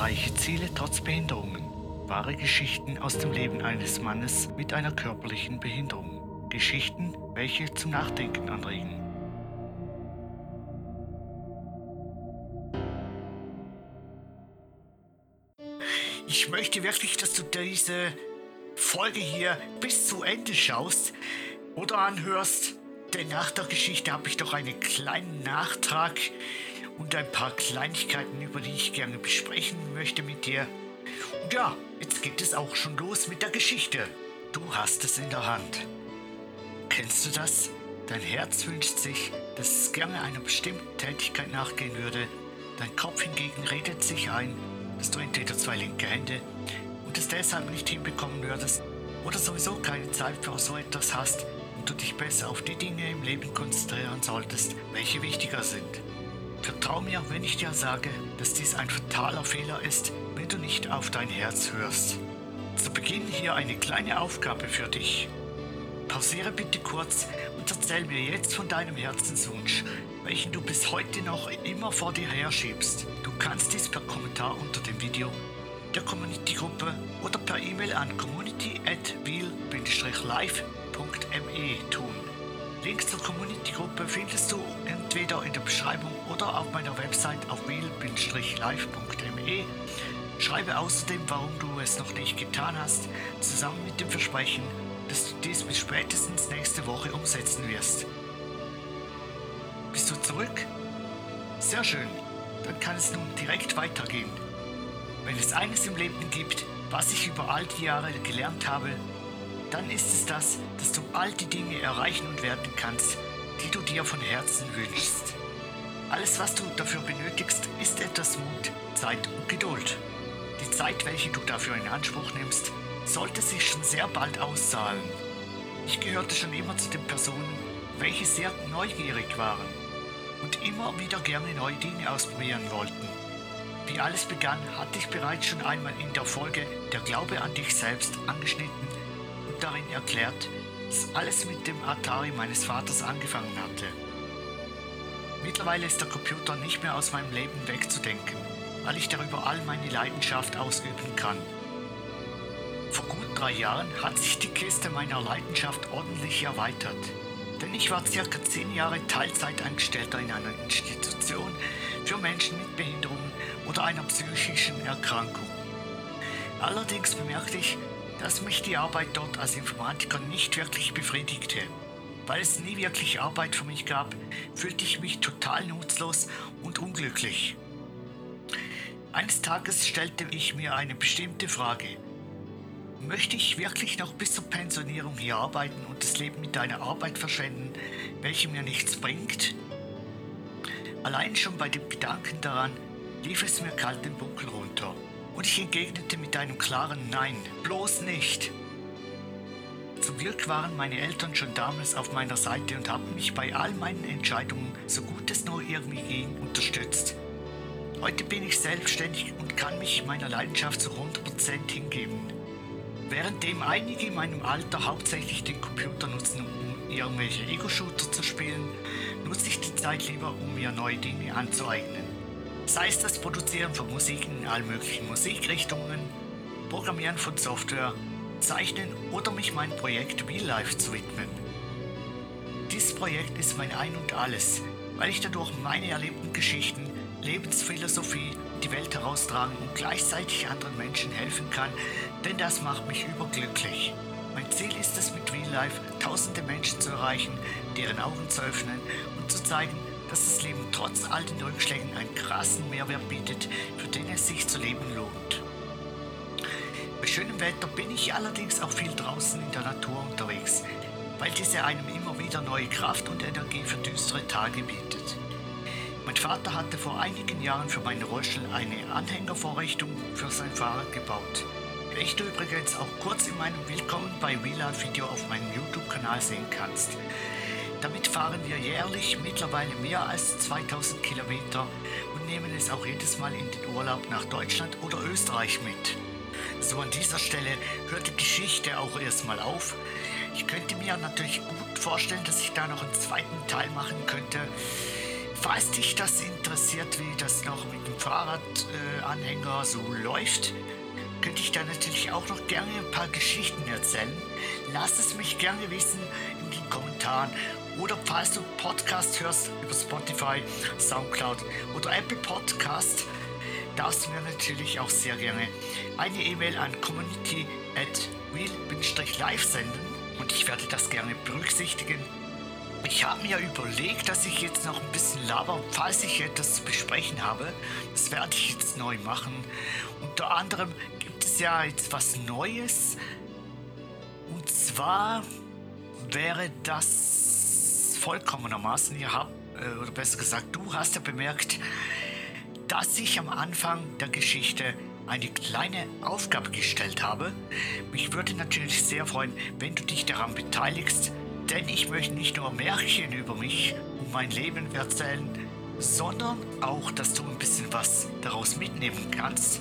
Erreiche Ziele trotz Behinderungen. Wahre Geschichten aus dem Leben eines Mannes mit einer körperlichen Behinderung. Geschichten, welche zum Nachdenken anregen. Ich möchte wirklich, dass du diese Folge hier bis zu Ende schaust oder anhörst, denn nach der Geschichte habe ich doch einen kleinen Nachtrag und ein paar Kleinigkeiten, über die ich gerne besprechen möchte mit dir. Und ja, jetzt geht es auch schon los mit der Geschichte. Du hast es in der Hand. Kennst du das? Dein Herz wünscht sich, dass es gerne einer bestimmten Tätigkeit nachgehen würde. Dein Kopf hingegen redet sich ein, dass du entweder zwei linke Hände und es deshalb nicht hinbekommen würdest oder sowieso keine Zeit für so etwas hast und du dich besser auf die Dinge im Leben konzentrieren solltest, welche wichtiger sind. Vertrau mir, wenn ich dir sage, dass dies ein fataler Fehler ist, wenn du nicht auf dein Herz hörst. Zu Beginn hier eine kleine Aufgabe für dich. Pausiere bitte kurz und erzähl mir jetzt von deinem Herzenswunsch, welchen du bis heute noch immer vor dir herschiebst. Du kannst dies per Kommentar unter dem Video der Community-Gruppe oder per E-Mail an community@wheel-live.me tun. Link zur Community-Gruppe findest du entweder in der Beschreibung oder auf meiner Website auf wheel-live.me. Schreibe außerdem, warum du es noch nicht getan hast, zusammen mit dem Versprechen, dass du dies bis spätestens nächste Woche umsetzen wirst. Bist du zurück? Sehr schön. Dann kann es nun direkt weitergehen. Wenn es eines im Leben gibt, was ich über all die Jahre gelernt habe, dann ist es das, dass du all die Dinge erreichen und werden kannst, die du dir von Herzen wünschst. Alles, was du dafür benötigst, ist etwas Mut, Zeit und Geduld. Die Zeit, welche du dafür in Anspruch nimmst, sollte sich schon sehr bald auszahlen. Ich gehörte schon immer zu den Personen, welche sehr neugierig waren und immer wieder gerne neue Dinge ausprobieren wollten. Wie alles begann, hatte ich bereits schon einmal in der Folge Der Glaube an dich selbst angeschnitten darin erklärt, dass alles mit dem Atari meines Vaters angefangen hatte. Mittlerweile ist der Computer nicht mehr aus meinem Leben wegzudenken, weil ich darüber all meine Leidenschaft ausüben kann. Vor gut drei Jahren hat sich die Kiste meiner Leidenschaft ordentlich erweitert, denn ich war circa zehn Jahre Teilzeitangestellter in einer Institution für Menschen mit Behinderungen oder einer psychischen Erkrankung. Allerdings bemerkte ich, dass mich die Arbeit dort als Informatiker nicht wirklich befriedigte. Weil es nie wirklich Arbeit für mich gab, fühlte ich mich total nutzlos und unglücklich. Eines Tages stellte ich mir eine bestimmte Frage. Möchte ich wirklich noch bis zur Pensionierung hier arbeiten und das Leben mit einer Arbeit verschwenden, welche mir nichts bringt? Allein schon bei dem Gedanken daran lief es mir kalt den Buckel runter. Und ich entgegnete mit einem klaren Nein, bloß nicht. Zum Glück waren meine Eltern schon damals auf meiner Seite und haben mich bei all meinen Entscheidungen, so gut es nur irgendwie ging, unterstützt. Heute bin ich selbstständig und kann mich meiner Leidenschaft zu 100% hingeben. Währenddem einige in meinem Alter hauptsächlich den Computer nutzen, um irgendwelche Ego-Shooter zu spielen, nutze ich die Zeit lieber, um mir neue Dinge anzueignen sei es das Produzieren von Musik in allen möglichen Musikrichtungen, Programmieren von Software, Zeichnen oder mich meinem Projekt Real Life zu widmen. Dieses Projekt ist mein Ein und Alles, weil ich dadurch meine erlebten Geschichten, Lebensphilosophie die Welt heraustragen und gleichzeitig anderen Menschen helfen kann, denn das macht mich überglücklich. Mein Ziel ist es, mit Real Life tausende Menschen zu erreichen, deren Augen zu öffnen und zu zeigen, dass das Leben trotz all den Rückschlägen einen krassen Mehrwert bietet, für den es sich zu leben lohnt. Bei schönem Wetter bin ich allerdings auch viel draußen in der Natur unterwegs, weil diese einem immer wieder neue Kraft und Energie für düstere Tage bietet. Mein Vater hatte vor einigen Jahren für meinen Rollstuhl eine Anhängervorrichtung für sein Fahrrad gebaut, welche du übrigens auch kurz in meinem Willkommen bei Life Video auf meinem YouTube-Kanal sehen kannst. Damit fahren wir jährlich mittlerweile mehr als 2000 Kilometer und nehmen es auch jedes Mal in den Urlaub nach Deutschland oder Österreich mit. So an dieser Stelle hört die Geschichte auch erstmal auf. Ich könnte mir natürlich gut vorstellen, dass ich da noch einen zweiten Teil machen könnte. Falls dich das interessiert, wie das noch mit dem Fahrradanhänger so läuft, könnte ich da natürlich auch noch gerne ein paar Geschichten erzählen. Lass es mich gerne wissen in den Kommentaren oder falls du Podcast hörst über Spotify, Soundcloud oder Apple Podcast, darfst du mir natürlich auch sehr gerne eine E-Mail an community at real-live senden und ich werde das gerne berücksichtigen. Ich habe mir überlegt, dass ich jetzt noch ein bisschen laber, falls ich etwas zu besprechen habe. Das werde ich jetzt neu machen. Unter anderem gibt es ja jetzt was Neues. Und zwar wäre das vollkommenermaßen, ihr habt, äh, oder besser gesagt, du hast ja bemerkt, dass ich am Anfang der Geschichte eine kleine Aufgabe gestellt habe. Mich würde natürlich sehr freuen, wenn du dich daran beteiligst, denn ich möchte nicht nur Märchen über mich und mein Leben erzählen, sondern auch, dass du ein bisschen was daraus mitnehmen kannst.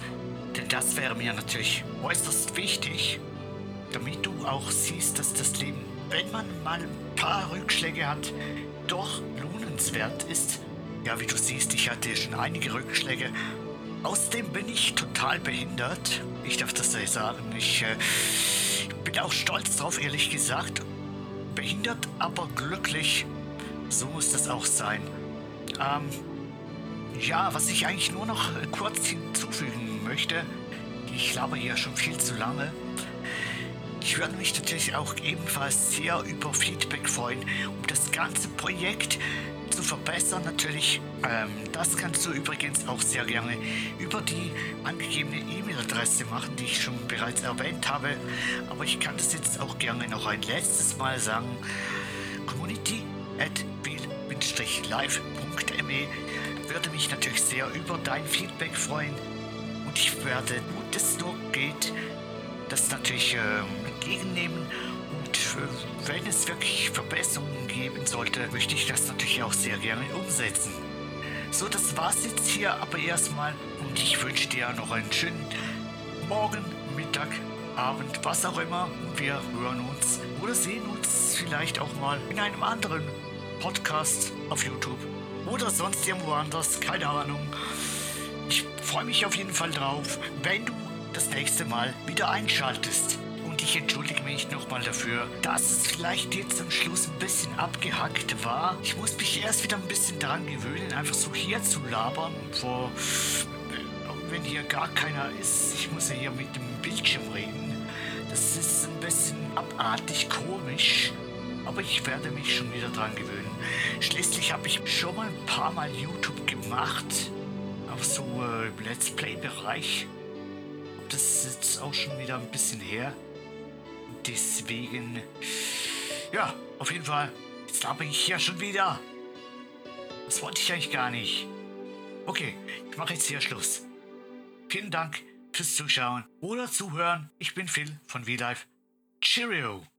Denn das wäre mir natürlich äußerst wichtig, damit du auch siehst, dass das Leben, wenn man mal ein paar Rückschläge hat, doch lohnenswert ist. Ja, wie du siehst, ich hatte schon einige Rückschläge Außerdem bin ich total behindert. Ich darf das so sagen. Ich äh, bin auch stolz drauf, ehrlich gesagt. Behindert, aber glücklich. So muss das auch sein. Ähm, ja, was ich eigentlich nur noch kurz hinzufügen möchte. Ich laber hier schon viel zu lange. Ich würde mich natürlich auch ebenfalls sehr über Feedback freuen, um das ganze Projekt zu verbessern natürlich. Ähm, das kannst du übrigens auch sehr gerne über die angegebene E-Mail-Adresse machen, die ich schon bereits erwähnt habe. Aber ich kann das jetzt auch gerne noch ein letztes Mal sagen. Community at live.me würde mich natürlich sehr über dein Feedback freuen. Und ich werde, wo das nur geht, das natürlich ähm, entgegennehmen wenn es wirklich Verbesserungen geben sollte, möchte ich das natürlich auch sehr gerne umsetzen. So, das war's jetzt hier aber erstmal und ich wünsche dir noch einen schönen Morgen, Mittag, Abend, was auch immer. Und wir hören uns oder sehen uns vielleicht auch mal in einem anderen Podcast auf YouTube oder sonst irgendwo anders, keine Ahnung. Ich freue mich auf jeden Fall drauf, wenn du das nächste Mal wieder einschaltest ich entschuldige mich nochmal dafür, dass es vielleicht jetzt am Schluss ein bisschen abgehackt war. Ich muss mich erst wieder ein bisschen daran gewöhnen, einfach so hier zu labern, wo, wenn hier gar keiner ist. Ich muss ja hier mit dem Bildschirm reden. Das ist ein bisschen abartig komisch. Aber ich werde mich schon wieder dran gewöhnen. Schließlich habe ich schon mal ein paar Mal YouTube gemacht. Auf so äh, Let's Play-Bereich. Das ist jetzt auch schon wieder ein bisschen her. Deswegen, ja, auf jeden Fall, jetzt laber ich hier schon wieder. Das wollte ich eigentlich gar nicht. Okay, ich mache jetzt hier Schluss. Vielen Dank fürs Zuschauen oder Zuhören. Ich bin Phil von VLife. Cheerio!